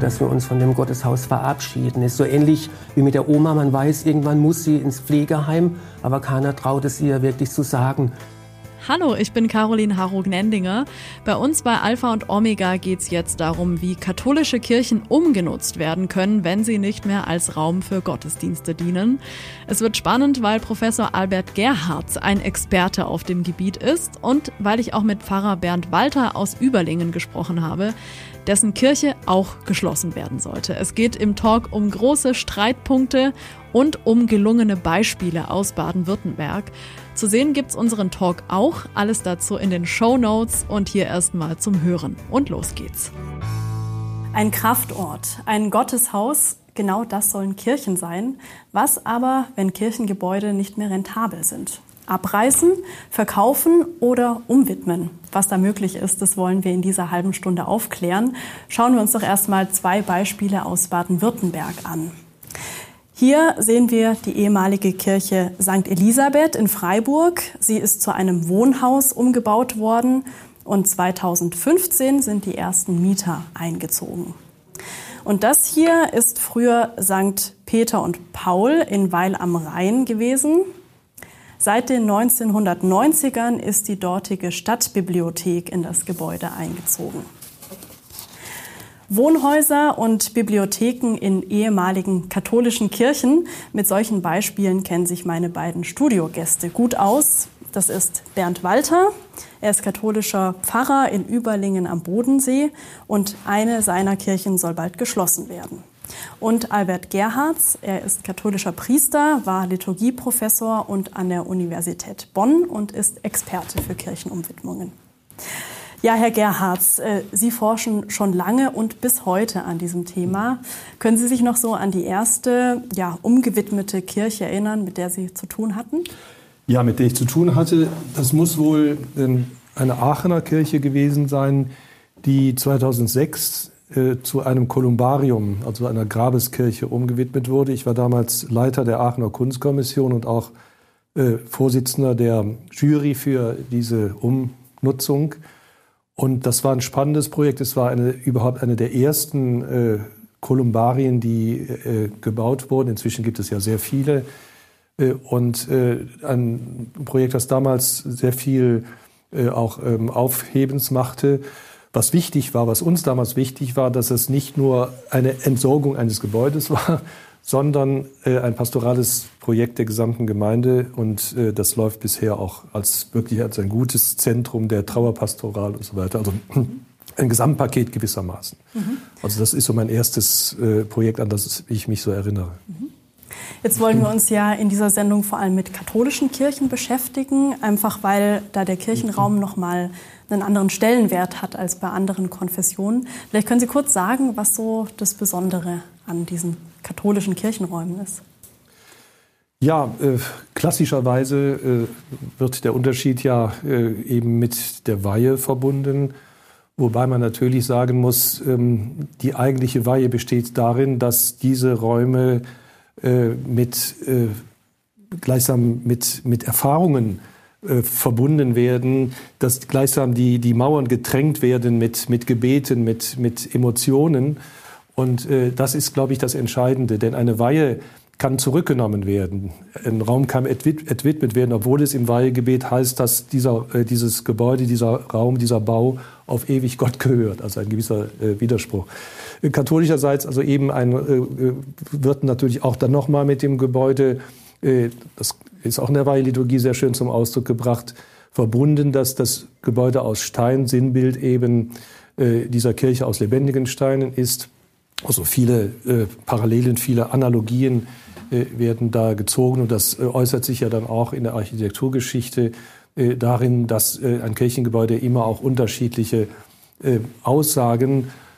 dass wir uns von dem Gotteshaus verabschieden. Ist so ähnlich wie mit der Oma, man weiß, irgendwann muss sie ins Pflegeheim, aber keiner traut es ihr wirklich zu sagen. Hallo, ich bin Caroline Harro-Gnendinger. Bei uns bei Alpha und Omega geht es jetzt darum, wie katholische Kirchen umgenutzt werden können, wenn sie nicht mehr als Raum für Gottesdienste dienen. Es wird spannend, weil Professor Albert Gerhardt ein Experte auf dem Gebiet ist und weil ich auch mit Pfarrer Bernd Walter aus Überlingen gesprochen habe, dessen Kirche auch geschlossen werden sollte. Es geht im Talk um große Streitpunkte und um gelungene Beispiele aus Baden-Württemberg. Zu sehen gibt's unseren Talk auch. Alles dazu in den Show Notes und hier erstmal zum Hören. Und los geht's. Ein Kraftort, ein Gotteshaus, genau das sollen Kirchen sein. Was aber, wenn Kirchengebäude nicht mehr rentabel sind? Abreißen, verkaufen oder umwidmen? Was da möglich ist, das wollen wir in dieser halben Stunde aufklären. Schauen wir uns doch erstmal zwei Beispiele aus Baden-Württemberg an. Hier sehen wir die ehemalige Kirche St. Elisabeth in Freiburg. Sie ist zu einem Wohnhaus umgebaut worden und 2015 sind die ersten Mieter eingezogen. Und das hier ist früher St. Peter und Paul in Weil am Rhein gewesen. Seit den 1990ern ist die dortige Stadtbibliothek in das Gebäude eingezogen. Wohnhäuser und Bibliotheken in ehemaligen katholischen Kirchen. Mit solchen Beispielen kennen sich meine beiden Studiogäste gut aus. Das ist Bernd Walter. Er ist katholischer Pfarrer in Überlingen am Bodensee und eine seiner Kirchen soll bald geschlossen werden. Und Albert Gerhards, er ist katholischer Priester, war Liturgieprofessor und an der Universität Bonn und ist Experte für Kirchenumwidmungen. Ja, Herr Gerhards, äh, Sie forschen schon lange und bis heute an diesem Thema. Können Sie sich noch so an die erste ja, umgewidmete Kirche erinnern, mit der Sie zu tun hatten? Ja, mit der ich zu tun hatte. Das muss wohl ähm, eine Aachener Kirche gewesen sein, die 2006 äh, zu einem Kolumbarium, also einer Grabeskirche, umgewidmet wurde. Ich war damals Leiter der Aachener Kunstkommission und auch äh, Vorsitzender der Jury für diese Umnutzung. Und das war ein spannendes Projekt. Es war eine, überhaupt eine der ersten äh, Kolumbarien, die äh, gebaut wurden. Inzwischen gibt es ja sehr viele. Äh, und äh, ein Projekt, das damals sehr viel äh, auch ähm, Aufhebens machte. Was wichtig war, was uns damals wichtig war, dass es nicht nur eine Entsorgung eines Gebäudes war, sondern äh, ein pastorales Projekt der gesamten Gemeinde und äh, das läuft bisher auch als wirklich als ein gutes Zentrum der Trauerpastoral und so weiter. Also ein Gesamtpaket gewissermaßen. Mhm. Also das ist so mein erstes äh, Projekt, an das ich mich so erinnere. Mhm. Jetzt wollen wir uns ja in dieser Sendung vor allem mit katholischen Kirchen beschäftigen, einfach weil da der Kirchenraum noch mal einen anderen Stellenwert hat als bei anderen Konfessionen. Vielleicht können Sie kurz sagen, was so das Besondere an diesen katholischen Kirchenräumen ist? Ja, äh, klassischerweise äh, wird der Unterschied ja äh, eben mit der Weihe verbunden. Wobei man natürlich sagen muss, ähm, die eigentliche Weihe besteht darin, dass diese Räume äh, mit, äh, gleichsam mit, mit Erfahrungen äh, verbunden werden, dass gleichsam die, die Mauern getränkt werden mit, mit Gebeten, mit, mit Emotionen. Und äh, das ist, glaube ich, das Entscheidende, denn eine Weihe kann zurückgenommen werden. Ein Raum kann entwidmet werden, obwohl es im Weihegebet heißt, dass dieser, äh, dieses Gebäude, dieser Raum, dieser Bau auf ewig Gott gehört. Also ein gewisser äh, Widerspruch. Katholischerseits also eben ein, äh, äh, wird natürlich auch dann nochmal mit dem Gebäude, das ist auch in der Weiheliturgie sehr schön zum Ausdruck gebracht, verbunden, dass das Gebäude aus Stein, Sinnbild eben äh, dieser Kirche aus lebendigen Steinen ist. Also viele äh, Parallelen, viele Analogien äh, werden da gezogen und das äh, äußert sich ja dann auch in der Architekturgeschichte äh, darin, dass äh, ein Kirchengebäude immer auch unterschiedliche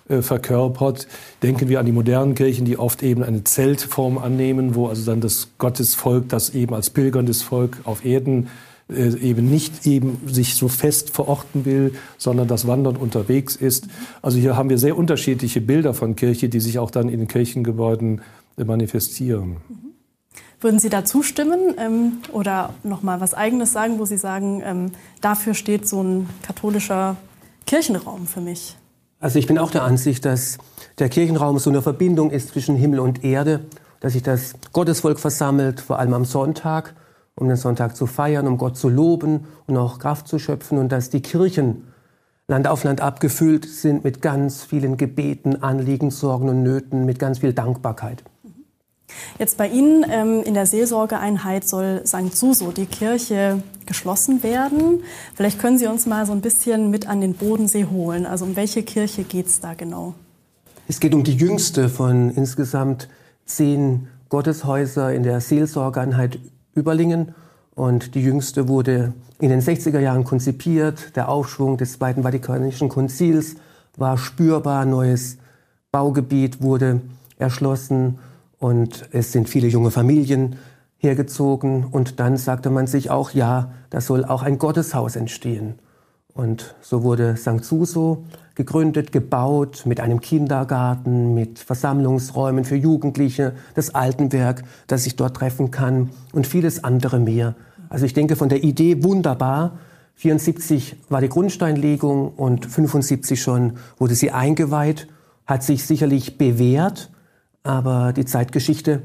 äh, verkörpert. Denken wir an die modernen Kirchen, die oft eben eine Zeltform annehmen, wo also dann das Gottesvolk, das eben als pilgerndes Volk auf Erden äh, eben nicht eben sich so fest verorten will, sondern das Wandern unterwegs ist. Also hier haben wir sehr unterschiedliche Bilder von Kirche, die sich auch dann in den Kirchengebäuden äh, manifestieren. Mhm. Würden Sie da zustimmen ähm, oder noch mal was Eigenes sagen, wo Sie sagen, ähm, dafür steht so ein katholischer Kirchenraum für mich? Also ich bin auch der Ansicht, dass der Kirchenraum so eine Verbindung ist zwischen Himmel und Erde, dass sich das Gottesvolk versammelt, vor allem am Sonntag, um den Sonntag zu feiern, um Gott zu loben und auch Kraft zu schöpfen und dass die Kirchen Land auf Land abgefüllt sind mit ganz vielen Gebeten, Anliegen, Sorgen und Nöten, mit ganz viel Dankbarkeit. Jetzt bei Ihnen ähm, in der Seelsorgeeinheit soll St. Suso, die Kirche, geschlossen werden. Vielleicht können Sie uns mal so ein bisschen mit an den Bodensee holen. Also um welche Kirche geht es da genau? Es geht um die jüngste von insgesamt zehn Gotteshäuser in der Seelsorgeeinheit Überlingen. Und die jüngste wurde in den 60er Jahren konzipiert. Der Aufschwung des Zweiten Vatikanischen Konzils war spürbar. Neues Baugebiet wurde erschlossen. Und es sind viele junge Familien hergezogen. Und dann sagte man sich auch, ja, da soll auch ein Gotteshaus entstehen. Und so wurde St. Suso gegründet, gebaut mit einem Kindergarten, mit Versammlungsräumen für Jugendliche, das Altenwerk, das sich dort treffen kann und vieles andere mehr. Also ich denke von der Idee wunderbar. 74 war die Grundsteinlegung und 75 schon wurde sie eingeweiht, hat sich sicherlich bewährt, aber die Zeitgeschichte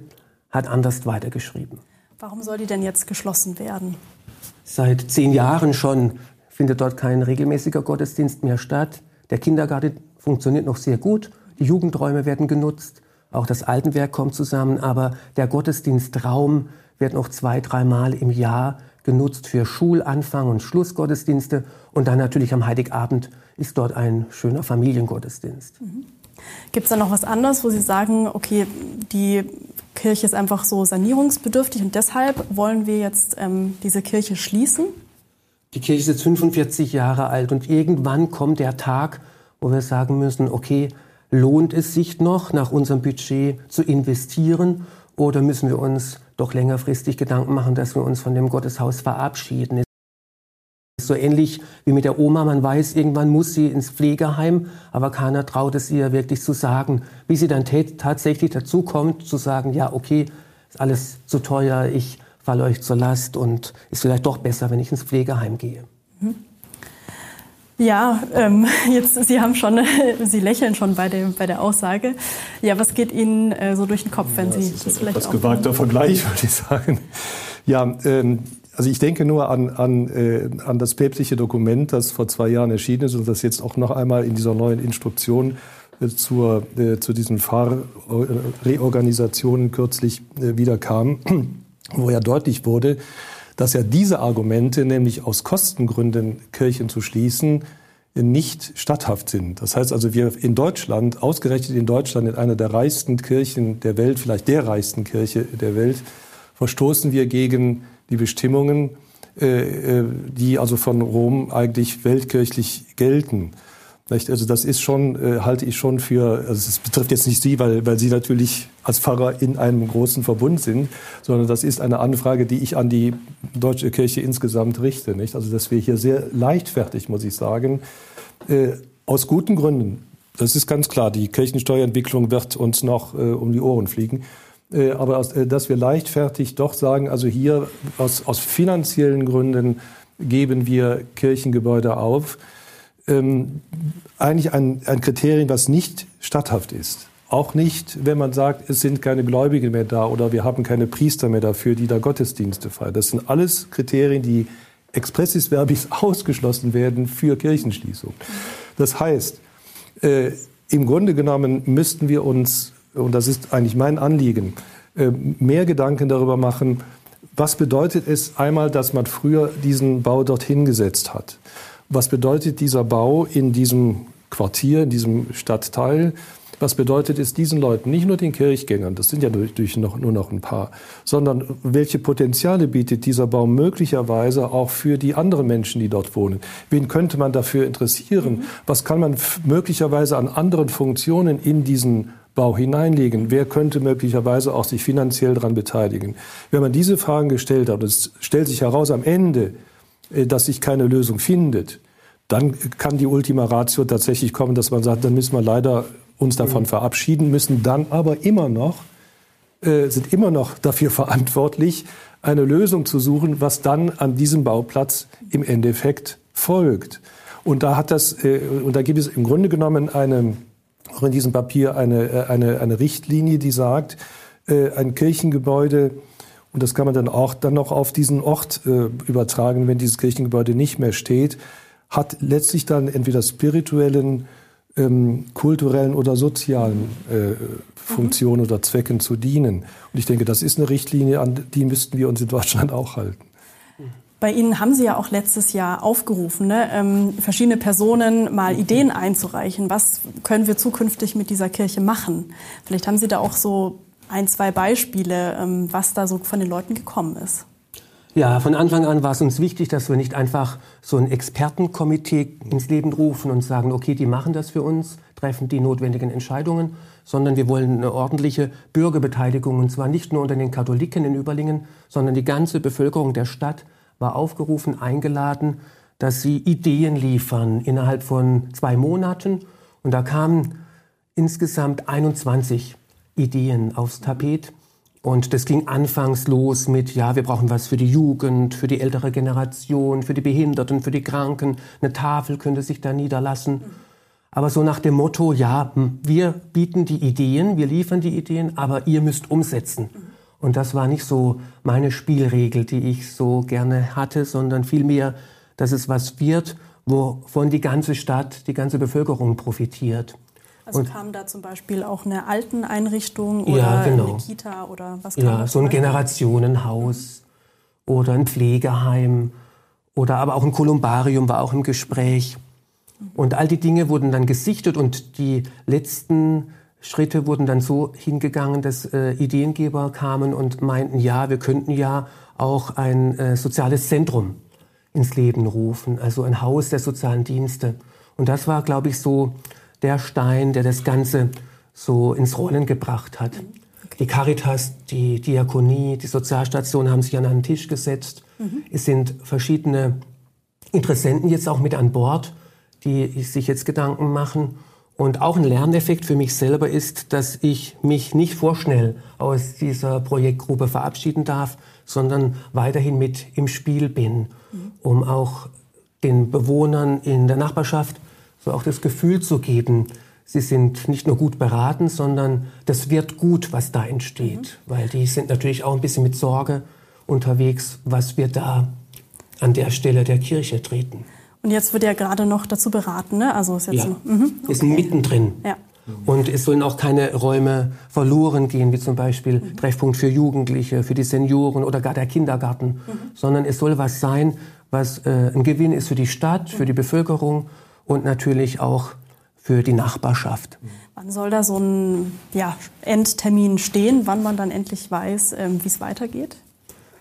hat anders weitergeschrieben. Warum soll die denn jetzt geschlossen werden? Seit zehn Jahren schon findet dort kein regelmäßiger Gottesdienst mehr statt. Der Kindergarten funktioniert noch sehr gut. Die Jugendräume werden genutzt. Auch das Altenwerk kommt zusammen. Aber der Gottesdienstraum wird noch zwei, dreimal im Jahr genutzt für Schulanfang und Schlussgottesdienste. Und dann natürlich am Heiligabend ist dort ein schöner Familiengottesdienst. Mhm. Gibt es da noch was anderes, wo Sie sagen, okay, die Kirche ist einfach so sanierungsbedürftig und deshalb wollen wir jetzt ähm, diese Kirche schließen? Die Kirche ist jetzt 45 Jahre alt und irgendwann kommt der Tag, wo wir sagen müssen, okay, lohnt es sich noch, nach unserem Budget zu investieren oder müssen wir uns doch längerfristig Gedanken machen, dass wir uns von dem Gotteshaus verabschieden? So ähnlich wie mit der Oma, man weiß, irgendwann muss sie ins Pflegeheim, aber keiner traut es ihr wirklich zu sagen. Wie sie dann tatsächlich dazu kommt, zu sagen, ja, okay, ist alles zu teuer, ich falle euch zur Last und ist vielleicht doch besser, wenn ich ins Pflegeheim gehe. Mhm. Ja, ähm, jetzt Sie haben schon, Sie lächeln schon bei, dem, bei der Aussage. Ja, was geht Ihnen äh, so durch den Kopf, wenn ja, Sie das, das vielleicht etwas gewagter Vergleich, würde ich sagen. Ja, ähm, also ich denke nur an, an, äh, an das päpstliche Dokument, das vor zwei Jahren erschienen ist und das jetzt auch noch einmal in dieser neuen Instruktion äh, zur, äh, zu diesen Fahrreorganisationen kürzlich äh, wieder kam, wo ja deutlich wurde, dass ja diese Argumente, nämlich aus Kostengründen Kirchen zu schließen, nicht statthaft sind. Das heißt also, wir in Deutschland, ausgerechnet in Deutschland, in einer der reichsten Kirchen der Welt, vielleicht der reichsten Kirche der Welt, verstoßen wir gegen die Bestimmungen, äh, äh, die also von Rom eigentlich weltkirchlich gelten. Also das ist schon, äh, halte ich schon für, also es betrifft jetzt nicht Sie, weil, weil Sie natürlich als Pfarrer in einem großen Verbund sind, sondern das ist eine Anfrage, die ich an die deutsche Kirche insgesamt richte. Nicht? Also dass wir hier sehr leichtfertig, muss ich sagen, aus guten Gründen, das ist ganz klar, die Kirchensteuerentwicklung wird uns noch um die Ohren fliegen, aber aus, äh, dass wir leichtfertig doch sagen, also hier aus, aus finanziellen Gründen geben wir Kirchengebäude auf, ähm, eigentlich ein, ein Kriterium, was nicht statthaft ist. Auch nicht, wenn man sagt, es sind keine Gläubigen mehr da oder wir haben keine Priester mehr dafür, die da Gottesdienste feiern. Das sind alles Kriterien, die expressis verbis ausgeschlossen werden für Kirchenschließung. Das heißt, äh, im Grunde genommen müssten wir uns und das ist eigentlich mein Anliegen, äh, mehr Gedanken darüber machen, was bedeutet es einmal, dass man früher diesen Bau dorthin gesetzt hat? Was bedeutet dieser Bau in diesem Quartier, in diesem Stadtteil? Was bedeutet es diesen Leuten, nicht nur den Kirchgängern, das sind ja durch noch, nur noch ein paar, sondern welche Potenziale bietet dieser Bau möglicherweise auch für die anderen Menschen, die dort wohnen? Wen könnte man dafür interessieren? Mhm. Was kann man möglicherweise an anderen Funktionen in diesen Bau hineinlegen? Wer könnte möglicherweise auch sich finanziell daran beteiligen? Wenn man diese Fragen gestellt hat, und es stellt sich heraus am Ende, äh, dass sich keine Lösung findet, dann kann die Ultima Ratio tatsächlich kommen, dass man sagt, dann müssen wir leider uns davon mhm. verabschieden, müssen dann aber immer noch, äh, sind immer noch dafür verantwortlich, eine Lösung zu suchen, was dann an diesem Bauplatz im Endeffekt folgt. Und da hat das, äh, und da gibt es im Grunde genommen eine, auch in diesem Papier eine, äh, eine, eine Richtlinie, die sagt, äh, ein Kirchengebäude, und das kann man dann auch dann noch auf diesen Ort äh, übertragen, wenn dieses Kirchengebäude nicht mehr steht, hat letztlich dann entweder spirituellen, ähm, kulturellen oder sozialen äh, Funktionen mhm. oder Zwecken zu dienen. Und ich denke, das ist eine Richtlinie, an die müssten wir uns in Deutschland auch halten. Bei Ihnen haben Sie ja auch letztes Jahr aufgerufen, ne, ähm, verschiedene Personen mal Ideen einzureichen. Was können wir zukünftig mit dieser Kirche machen? Vielleicht haben Sie da auch so ein, zwei Beispiele, ähm, was da so von den Leuten gekommen ist. Ja, von Anfang an war es uns wichtig, dass wir nicht einfach so ein Expertenkomitee ins Leben rufen und sagen, okay, die machen das für uns, treffen die notwendigen Entscheidungen, sondern wir wollen eine ordentliche Bürgerbeteiligung und zwar nicht nur unter den Katholiken in Überlingen, sondern die ganze Bevölkerung der Stadt war aufgerufen, eingeladen, dass sie Ideen liefern innerhalb von zwei Monaten und da kamen insgesamt 21 Ideen aufs Tapet und das ging anfangs los mit, ja, wir brauchen was für die Jugend, für die ältere Generation, für die Behinderten, für die Kranken. Eine Tafel könnte sich da niederlassen. Aber so nach dem Motto, ja, hm, wir bieten die Ideen, wir liefern die Ideen, aber ihr müsst umsetzen. Und das war nicht so meine Spielregel, die ich so gerne hatte, sondern vielmehr, dass es was wird, wovon die ganze Stadt, die ganze Bevölkerung profitiert. Also und kam da zum Beispiel auch eine Alteneinrichtung oder ja, genau. eine Kita oder was kam Ja, so ein Generationenhaus mhm. oder ein Pflegeheim oder aber auch ein Kolumbarium war auch im Gespräch. Und all die Dinge wurden dann gesichtet und die letzten Schritte wurden dann so hingegangen, dass äh, Ideengeber kamen und meinten, ja, wir könnten ja auch ein äh, soziales Zentrum ins Leben rufen, also ein Haus der sozialen Dienste. Und das war, glaube ich, so der Stein, der das Ganze so ins Rollen gebracht hat. Okay. Die Caritas, die Diakonie, die Sozialstation haben sich an einen Tisch gesetzt. Mhm. Es sind verschiedene Interessenten jetzt auch mit an Bord, die sich jetzt Gedanken machen. Und auch ein Lerneffekt für mich selber ist, dass ich mich nicht vorschnell aus dieser Projektgruppe verabschieden darf, sondern weiterhin mit im Spiel bin, mhm. um auch den Bewohnern in der Nachbarschaft so auch das Gefühl zu geben, sie sind nicht nur gut beraten, sondern das wird gut, was da entsteht. Mhm. Weil die sind natürlich auch ein bisschen mit Sorge unterwegs, was wir da an der Stelle der Kirche treten. Und jetzt wird ja gerade noch dazu beraten, ne? Also ist jetzt ja, ein, mhm, okay. ist mittendrin. Ja. Und es sollen auch keine Räume verloren gehen, wie zum Beispiel mhm. Treffpunkt für Jugendliche, für die Senioren oder gar der Kindergarten, mhm. sondern es soll was sein, was äh, ein Gewinn ist für die Stadt, für die Bevölkerung und natürlich auch für die Nachbarschaft. Wann soll da so ein ja, Endtermin stehen, wann man dann endlich weiß, ähm, wie es weitergeht?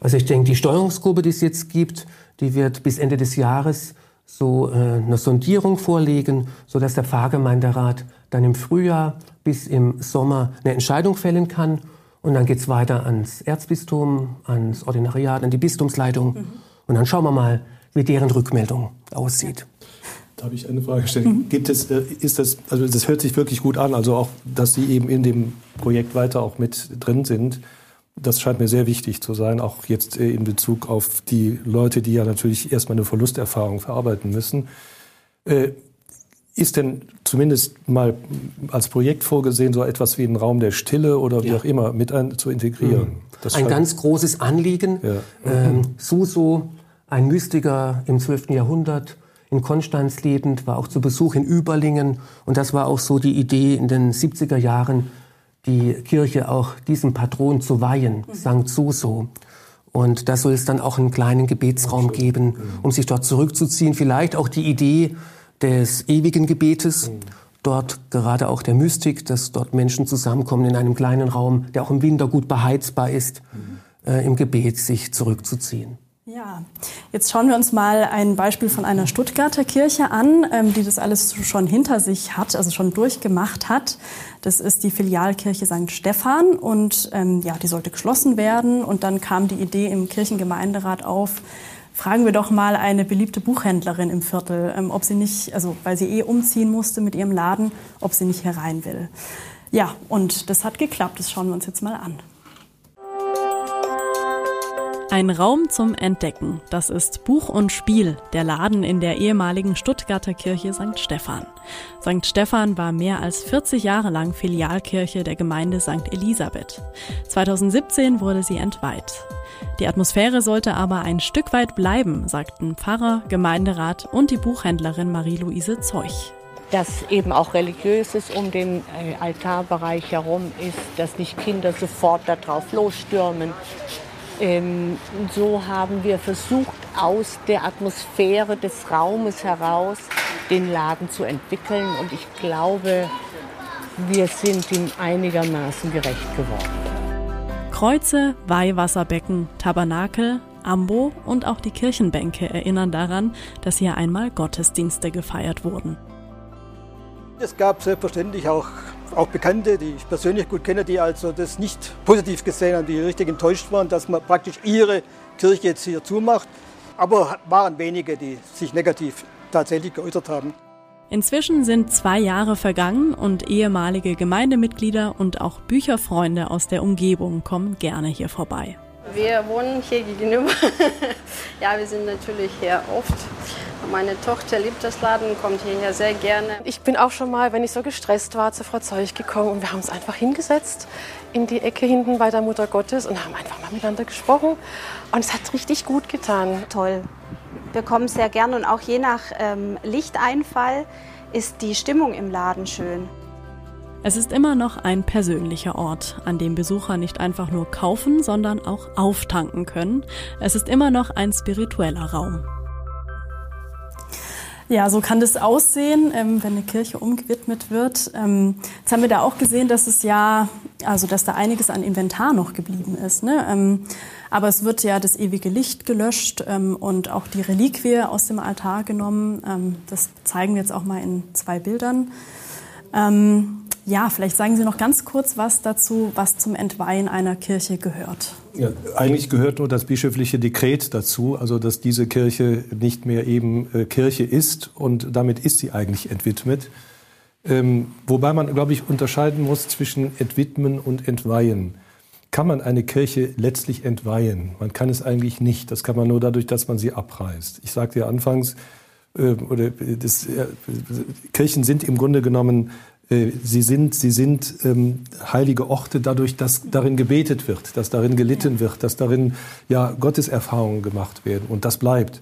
Also ich denke, die Steuerungsgruppe, die es jetzt gibt, die wird bis Ende des Jahres so äh, eine Sondierung vorlegen, sodass der Pfarrgemeinderat dann im Frühjahr bis im Sommer eine Entscheidung fällen kann. Und dann geht es weiter ans Erzbistum, ans Ordinariat, an die Bistumsleitung. Mhm. Und dann schauen wir mal, wie deren Rückmeldung aussieht. Darf ich eine Frage stellen? Mhm. Gibt es, äh, ist das, also das hört sich wirklich gut an, also auch, dass Sie eben in dem Projekt weiter auch mit drin sind. Das scheint mir sehr wichtig zu sein, auch jetzt äh, in Bezug auf die Leute, die ja natürlich erstmal eine Verlusterfahrung verarbeiten müssen. Äh, ist denn zumindest mal als Projekt vorgesehen, so etwas wie einen Raum der Stille oder wie ja. auch immer mit ein, zu integrieren? Mhm. ein ganz großes Anliegen. Ja. Ähm, Suso, ein Mystiker im 12. Jahrhundert, in Konstanz lebend, war auch zu Besuch in Überlingen. Und das war auch so die Idee in den 70er Jahren, die Kirche auch diesem Patron zu weihen, St. Suso. Und da soll es dann auch einen kleinen Gebetsraum geben, um sich dort zurückzuziehen. Vielleicht auch die Idee des ewigen Gebetes, dort gerade auch der Mystik, dass dort Menschen zusammenkommen in einem kleinen Raum, der auch im Winter gut beheizbar ist, äh, im Gebet sich zurückzuziehen. Ja, jetzt schauen wir uns mal ein Beispiel von einer Stuttgarter Kirche an, ähm, die das alles schon hinter sich hat, also schon durchgemacht hat. Das ist die Filialkirche St. Stephan und ähm, ja, die sollte geschlossen werden. Und dann kam die Idee im Kirchengemeinderat auf, fragen wir doch mal eine beliebte Buchhändlerin im Viertel, ähm, ob sie nicht, also weil sie eh umziehen musste mit ihrem Laden, ob sie nicht herein will. Ja, und das hat geklappt. Das schauen wir uns jetzt mal an. Ein Raum zum Entdecken. Das ist Buch und Spiel, der Laden in der ehemaligen Stuttgarter Kirche St. Stephan. St. Stephan war mehr als 40 Jahre lang Filialkirche der Gemeinde St. Elisabeth. 2017 wurde sie entweiht. Die Atmosphäre sollte aber ein Stück weit bleiben, sagten Pfarrer, Gemeinderat und die Buchhändlerin Marie-Louise Zeuch dass eben auch religiöses um den äh, Altarbereich herum ist, dass nicht Kinder sofort darauf losstürmen, ähm, so haben wir versucht, aus der Atmosphäre des Raumes heraus den Laden zu entwickeln. Und ich glaube, wir sind ihm einigermaßen gerecht geworden. Kreuze, Weihwasserbecken, Tabernakel, Ambo und auch die Kirchenbänke erinnern daran, dass hier einmal Gottesdienste gefeiert wurden. Es gab selbstverständlich auch auch Bekannte, die ich persönlich gut kenne, die also das nicht positiv gesehen haben, die richtig enttäuscht waren, dass man praktisch ihre Kirche jetzt hier zumacht. Aber waren wenige, die sich negativ tatsächlich geäußert haben. Inzwischen sind zwei Jahre vergangen und ehemalige Gemeindemitglieder und auch Bücherfreunde aus der Umgebung kommen gerne hier vorbei. Wir wohnen hier gegenüber. ja, wir sind natürlich hier oft. Meine Tochter liebt das Laden, kommt hierher sehr gerne. Ich bin auch schon mal, wenn ich so gestresst war, zu Frau Zeug gekommen und wir haben uns einfach hingesetzt in die Ecke hinten bei der Mutter Gottes und haben einfach mal miteinander gesprochen. Und es hat richtig gut getan. Toll. Wir kommen sehr gern und auch je nach ähm, Lichteinfall ist die Stimmung im Laden schön. Es ist immer noch ein persönlicher Ort, an dem Besucher nicht einfach nur kaufen, sondern auch auftanken können. Es ist immer noch ein spiritueller Raum. Ja, so kann das aussehen, ähm, wenn eine Kirche umgewidmet wird. Ähm, jetzt haben wir da auch gesehen, dass es ja, also dass da einiges an Inventar noch geblieben ist. Ne? Ähm, aber es wird ja das ewige Licht gelöscht und auch die Reliquie aus dem Altar genommen. Das zeigen wir jetzt auch mal in zwei Bildern. Ähm, ja, vielleicht sagen Sie noch ganz kurz was dazu, was zum Entweihen einer Kirche gehört. Ja, eigentlich gehört nur das bischöfliche Dekret dazu, also dass diese Kirche nicht mehr eben äh, Kirche ist und damit ist sie eigentlich entwidmet. Ähm, wobei man, glaube ich, unterscheiden muss zwischen entwidmen und entweihen. Kann man eine Kirche letztlich entweihen? Man kann es eigentlich nicht. Das kann man nur dadurch, dass man sie abreißt. Ich sagte ja anfangs, oder äh, das, äh, Kirchen sind im Grunde genommen äh, sie sind, sie sind ähm, heilige Orte dadurch, dass darin gebetet wird, dass darin gelitten wird, dass darin ja Gotteserfahrungen gemacht werden und das bleibt.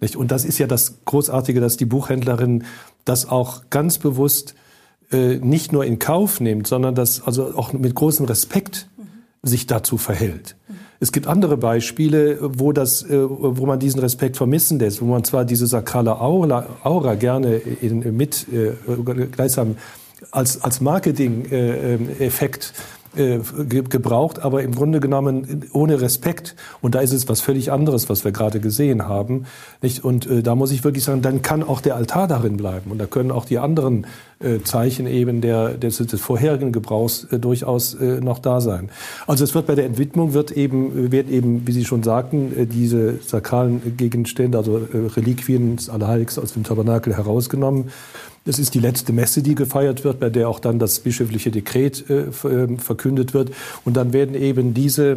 Nicht? Und das ist ja das Großartige, dass die Buchhändlerin das auch ganz bewusst äh, nicht nur in Kauf nimmt, sondern das also auch mit großem Respekt sich dazu verhält. Es gibt andere Beispiele, wo das, äh, wo man diesen Respekt vermissen lässt, wo man zwar diese sakrale Aura, Aura gerne in, mit äh, gleichsam als, als Marketing-Effekt äh, gebraucht, aber im Grunde genommen ohne Respekt. Und da ist es was völlig anderes, was wir gerade gesehen haben. Und äh, da muss ich wirklich sagen, dann kann auch der Altar darin bleiben. Und da können auch die anderen äh, Zeichen eben der, des, des vorherigen Gebrauchs äh, durchaus äh, noch da sein. Also es wird bei der Entwidmung wird eben, wird eben, wie Sie schon sagten, äh, diese sakralen Gegenstände, also äh, Reliquien des Allerheiligsten aus dem Tabernakel herausgenommen. Es ist die letzte Messe, die gefeiert wird, bei der auch dann das bischöfliche Dekret äh, äh, verkündet wird. Und dann werden eben diese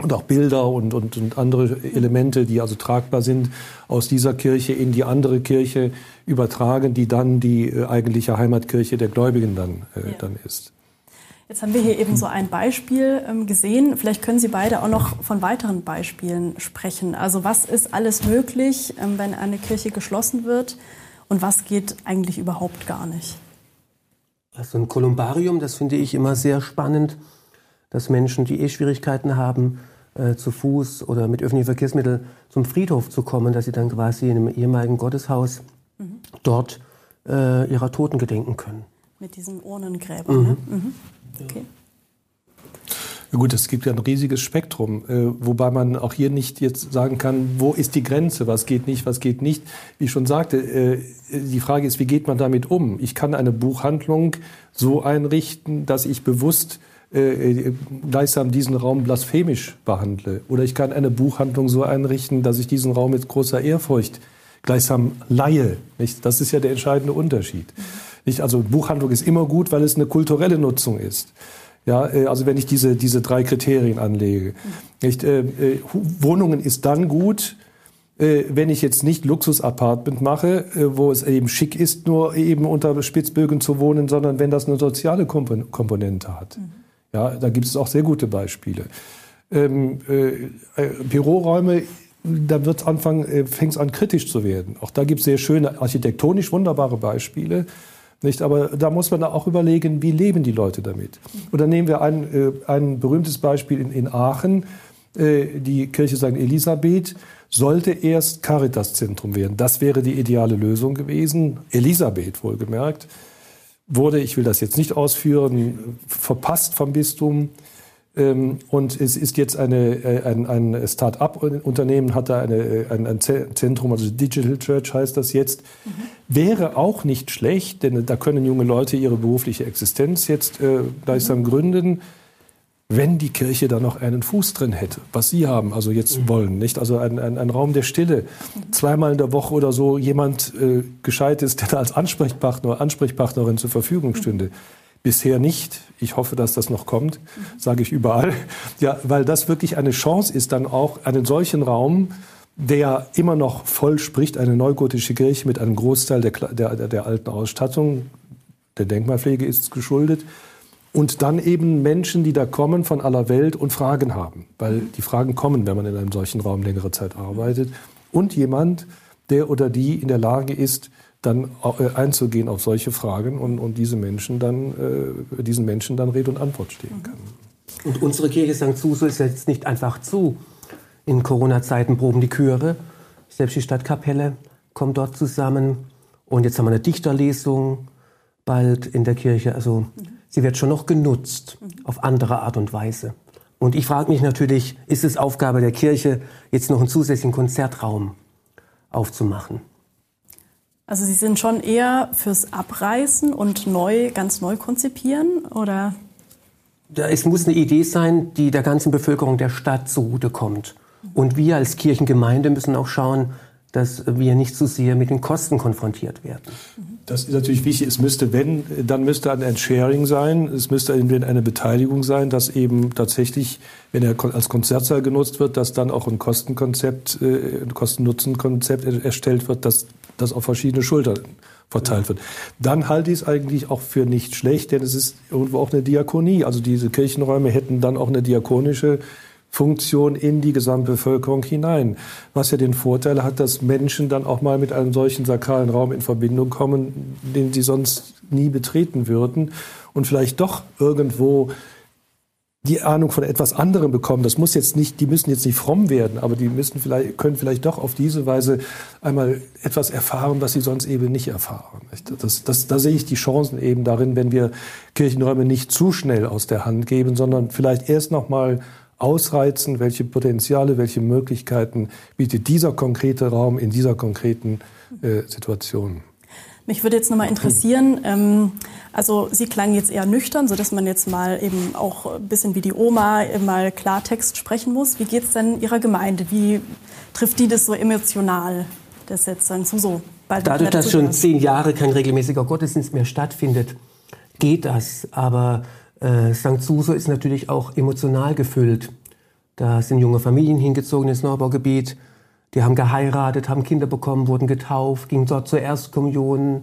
und auch Bilder und, und, und andere Elemente, die also tragbar sind, aus dieser Kirche in die andere Kirche übertragen, die dann die äh, eigentliche Heimatkirche der Gläubigen dann, äh, ja. dann ist. Jetzt haben wir hier eben so ein Beispiel ähm, gesehen. Vielleicht können Sie beide auch noch von weiteren Beispielen sprechen. Also was ist alles möglich, ähm, wenn eine Kirche geschlossen wird? und was geht eigentlich überhaupt gar nicht. Also ein Kolumbarium, das finde ich immer sehr spannend, dass Menschen, die eh Schwierigkeiten haben, äh, zu Fuß oder mit öffentlichen Verkehrsmitteln zum Friedhof zu kommen, dass sie dann quasi in einem ehemaligen Gotteshaus mhm. dort äh, ihrer Toten gedenken können. Mit diesen Urnengräbern. Mhm. Ne? Mhm. Okay. Ja gut, es gibt ja ein riesiges Spektrum, äh, wobei man auch hier nicht jetzt sagen kann, wo ist die Grenze, was geht nicht, was geht nicht. Wie ich schon sagte, äh, die Frage ist, wie geht man damit um? Ich kann eine Buchhandlung so einrichten, dass ich bewusst äh, gleichsam diesen Raum blasphemisch behandle. Oder ich kann eine Buchhandlung so einrichten, dass ich diesen Raum mit großer Ehrfurcht gleichsam leihe. Nicht? Das ist ja der entscheidende Unterschied. Nicht? Also Buchhandlung ist immer gut, weil es eine kulturelle Nutzung ist. Ja, äh, also wenn ich diese, diese drei Kriterien anlege. Nicht, äh, äh, Wohnungen ist dann gut, äh, wenn ich jetzt nicht Luxusapartment mache, äh, wo es eben schick ist, nur eben unter Spitzbögen zu wohnen, sondern wenn das eine soziale Kompon Komponente hat. Mhm. Ja, da gibt es auch sehr gute Beispiele. Ähm, äh, Büroräume, da wird anfangen, äh, fängt es an kritisch zu werden. Auch da gibt es sehr schöne architektonisch wunderbare Beispiele. Nicht? Aber da muss man auch überlegen, wie leben die Leute damit. Und dann nehmen wir ein, äh, ein berühmtes Beispiel in, in Aachen, äh, die Kirche St. Elisabeth sollte erst Caritas-Zentrum werden. Das wäre die ideale Lösung gewesen. Elisabeth wohlgemerkt. Wurde, ich will das jetzt nicht ausführen, verpasst vom Bistum. Ähm, und es ist jetzt eine, äh, ein, ein Start-up-Unternehmen, hat da eine, äh, ein, ein, Zentrum, also Digital Church heißt das jetzt. Mhm. Wäre auch nicht schlecht, denn da können junge Leute ihre berufliche Existenz jetzt äh, gleichsam mhm. gründen wenn die Kirche da noch einen Fuß drin hätte, was Sie haben, also jetzt mhm. wollen, nicht? Also ein, ein, ein, Raum der Stille, zweimal in der Woche oder so jemand äh, gescheit ist, der da als Ansprechpartner Ansprechpartnerin zur Verfügung stünde. Mhm. Bisher nicht. Ich hoffe, dass das noch kommt, mhm. sage ich überall. Ja, weil das wirklich eine Chance ist, dann auch einen solchen Raum, der immer noch voll spricht, eine neugotische Kirche mit einem Großteil der, der, der alten Ausstattung, der Denkmalpflege ist es geschuldet, und dann eben Menschen, die da kommen von aller Welt und Fragen haben, weil die Fragen kommen, wenn man in einem solchen Raum längere Zeit arbeitet. Und jemand, der oder die in der Lage ist, dann äh, einzugehen auf solche Fragen und, und diese Menschen dann, äh, diesen Menschen dann Rede und Antwort stehen kann. Und unsere Kirche St. Suso ist jetzt nicht einfach zu. In Corona-Zeiten proben die Chöre, selbst die Stadtkapelle kommt dort zusammen. Und jetzt haben wir eine Dichterlesung bald in der Kirche. Also sie wird schon noch genutzt auf andere Art und Weise. Und ich frage mich natürlich, ist es Aufgabe der Kirche, jetzt noch einen zusätzlichen Konzertraum aufzumachen? Also Sie sind schon eher fürs Abreißen und neu, ganz neu konzipieren, oder? Es muss eine Idee sein, die der ganzen Bevölkerung der Stadt zugutekommt. Und wir als Kirchengemeinde müssen auch schauen, dass wir nicht zu sehr mit den Kosten konfrontiert werden. Das ist natürlich wichtig. Es müsste, wenn, dann müsste ein Sharing sein. Es müsste eine Beteiligung sein, dass eben tatsächlich, wenn er als Konzertsaal genutzt wird, dass dann auch ein Kostenkonzept, äh, ein Kosten-Nutzen-Konzept erstellt wird, dass das auf verschiedene Schultern verteilt wird. Dann halte ich es eigentlich auch für nicht schlecht, denn es ist irgendwo auch eine Diakonie. Also diese Kirchenräume hätten dann auch eine diakonische Funktion in die Gesamtbevölkerung hinein. Was ja den Vorteil hat, dass Menschen dann auch mal mit einem solchen sakralen Raum in Verbindung kommen, den sie sonst nie betreten würden und vielleicht doch irgendwo die Ahnung von etwas anderem bekommen. Das muss jetzt nicht, die müssen jetzt nicht fromm werden, aber die müssen vielleicht, können vielleicht doch auf diese Weise einmal etwas erfahren, was sie sonst eben nicht erfahren. Das, das, da sehe ich die Chancen eben darin, wenn wir Kirchenräume nicht zu schnell aus der Hand geben, sondern vielleicht erst noch mal ausreizen, welche Potenziale, welche Möglichkeiten bietet dieser konkrete Raum in dieser konkreten äh, Situation. Mich würde jetzt nochmal interessieren, ähm, also Sie klangen jetzt eher nüchtern, sodass man jetzt mal eben auch ein bisschen wie die Oma mal Klartext sprechen muss. Wie geht es denn Ihrer Gemeinde? Wie trifft die das so emotional, das jetzt dann zu so? Dadurch, dass schon zehn Jahre kein regelmäßiger Gottesdienst mehr stattfindet, geht das. Aber äh, St. Suso ist natürlich auch emotional gefüllt. Da sind junge Familien hingezogen ins Neubaugebiet. Die haben geheiratet, haben Kinder bekommen, wurden getauft, gingen dort zur Erstkommunion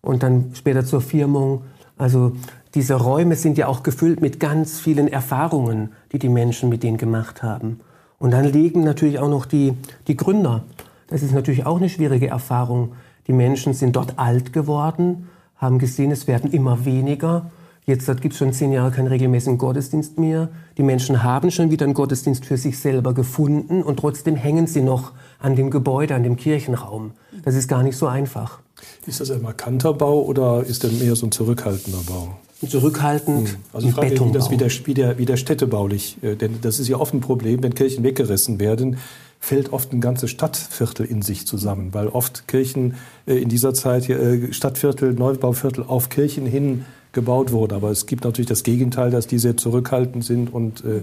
und dann später zur Firmung. Also diese Räume sind ja auch gefüllt mit ganz vielen Erfahrungen, die die Menschen mit denen gemacht haben. Und dann liegen natürlich auch noch die, die Gründer. Das ist natürlich auch eine schwierige Erfahrung. Die Menschen sind dort alt geworden, haben gesehen, es werden immer weniger Jetzt gibt es schon zehn Jahre keinen regelmäßigen Gottesdienst mehr. Die Menschen haben schon wieder einen Gottesdienst für sich selber gefunden und trotzdem hängen sie noch an dem Gebäude, an dem Kirchenraum. Das ist gar nicht so einfach. Ist das ein markanter Bau oder ist das eher so ein zurückhaltender Bau? Zurückhaltend. Hm. Also ich frage mich, wie das wieder, wieder, wieder städtebaulich, äh, denn das ist ja oft ein Problem, wenn Kirchen weggerissen werden, fällt oft ein ganzes Stadtviertel in sich zusammen, weil oft Kirchen äh, in dieser Zeit äh, Stadtviertel, Neubauviertel auf Kirchen hin gebaut wurde. Aber es gibt natürlich das Gegenteil, dass die sehr zurückhaltend sind und äh,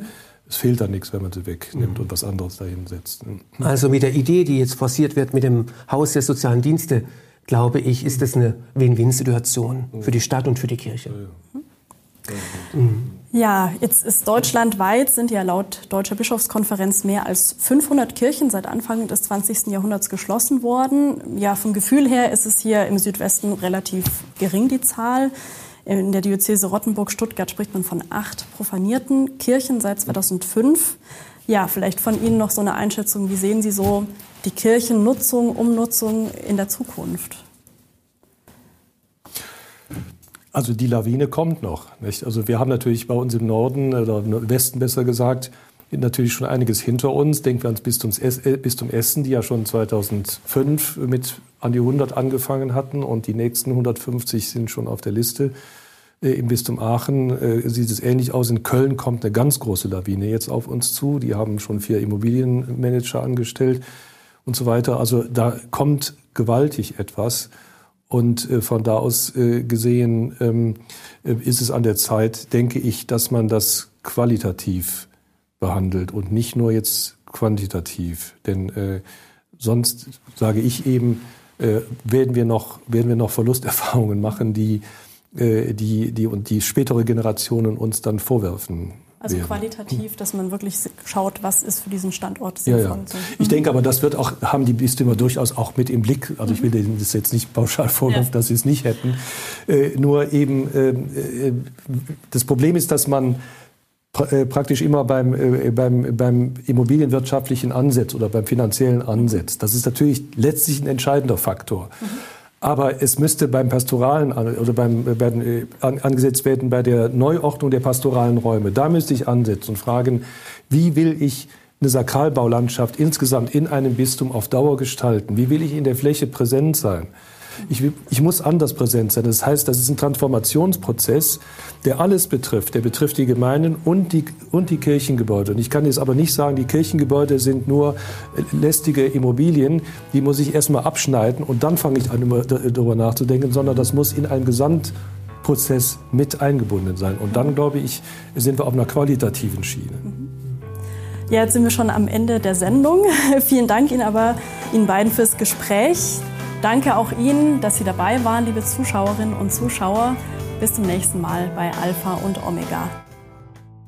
es fehlt dann nichts, wenn man sie wegnimmt mhm. und was anderes dahin setzt. Also mit der Idee, die jetzt forciert wird mit dem Haus der sozialen Dienste, glaube ich, ist das eine Win-Win-Situation für die Stadt und für die Kirche. Ja, jetzt ist deutschlandweit sind ja laut Deutscher Bischofskonferenz mehr als 500 Kirchen seit Anfang des 20. Jahrhunderts geschlossen worden. Ja, vom Gefühl her ist es hier im Südwesten relativ gering, die Zahl. In der Diözese Rottenburg-Stuttgart spricht man von acht profanierten Kirchen seit 2005. Ja, vielleicht von Ihnen noch so eine Einschätzung. Wie sehen Sie so die Kirchennutzung, Umnutzung in der Zukunft? Also die Lawine kommt noch. Nicht? Also wir haben natürlich bei uns im Norden oder im Westen besser gesagt natürlich schon einiges hinter uns. Denken wir ans Bistum, äh, Bistum Essen, die ja schon 2005 mit an die 100 angefangen hatten und die nächsten 150 sind schon auf der Liste. Äh, Im Bistum Aachen äh, sieht es ähnlich aus. In Köln kommt eine ganz große Lawine jetzt auf uns zu. Die haben schon vier Immobilienmanager angestellt und so weiter. Also da kommt gewaltig etwas. Und von da aus gesehen ähm, äh, ist es an der Zeit, denke ich, dass man das qualitativ behandelt und nicht nur jetzt quantitativ. Denn äh, sonst sage ich eben, äh, werden wir noch werden wir noch Verlusterfahrungen machen, die äh, die die und die spätere Generationen uns dann vorwerfen also wäre. qualitativ, dass man wirklich schaut, was ist für diesen Standort sinnvoll. Ja, ja. Ich denke aber, das wird auch, haben die Bistümer durchaus auch mit im Blick. Also ich will mhm. das jetzt nicht pauschal vorwerfen, ja. dass sie es nicht hätten. Äh, nur eben, äh, äh, das Problem ist, dass man praktisch immer beim, äh, beim, beim immobilienwirtschaftlichen Ansatz oder beim finanziellen Ansatz. Das ist natürlich letztlich ein entscheidender Faktor. Mhm. Aber es müsste beim pastoralen oder beim, beim äh, angesetzt werden bei der Neuordnung der pastoralen Räume. Da müsste ich ansetzen und fragen, wie will ich eine Sakralbaulandschaft insgesamt in einem Bistum auf Dauer gestalten? Wie will ich in der Fläche präsent sein? Ich, ich, muss anders präsent sein. Das heißt, das ist ein Transformationsprozess, der alles betrifft. Der betrifft die Gemeinden und die, und die Kirchengebäude. Und ich kann jetzt aber nicht sagen, die Kirchengebäude sind nur lästige Immobilien, die muss ich erstmal abschneiden und dann fange ich an, darüber nachzudenken, sondern das muss in einen Gesamtprozess mit eingebunden sein. Und dann, glaube ich, sind wir auf einer qualitativen Schiene. Ja, jetzt sind wir schon am Ende der Sendung. Vielen Dank Ihnen aber, Ihnen beiden fürs Gespräch. Danke auch Ihnen, dass Sie dabei waren, liebe Zuschauerinnen und Zuschauer. Bis zum nächsten Mal bei Alpha und Omega.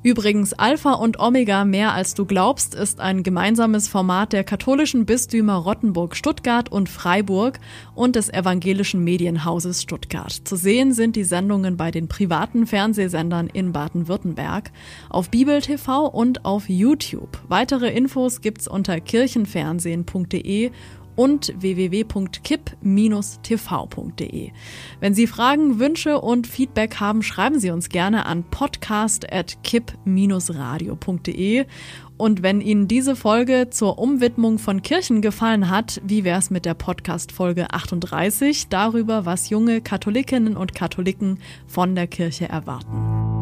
Übrigens, Alpha und Omega mehr als du glaubst ist ein gemeinsames Format der katholischen Bistümer Rottenburg, Stuttgart und Freiburg und des evangelischen Medienhauses Stuttgart. Zu sehen sind die Sendungen bei den privaten Fernsehsendern in Baden-Württemberg, auf Bibel TV und auf YouTube. Weitere Infos gibt's unter kirchenfernsehen.de und www.kipp-tv.de. Wenn Sie Fragen, Wünsche und Feedback haben, schreiben Sie uns gerne an podcast@kipp-radio.de. Und wenn Ihnen diese Folge zur Umwidmung von Kirchen gefallen hat, wie wäre es mit der Podcast-Folge 38 darüber, was junge Katholikinnen und Katholiken von der Kirche erwarten?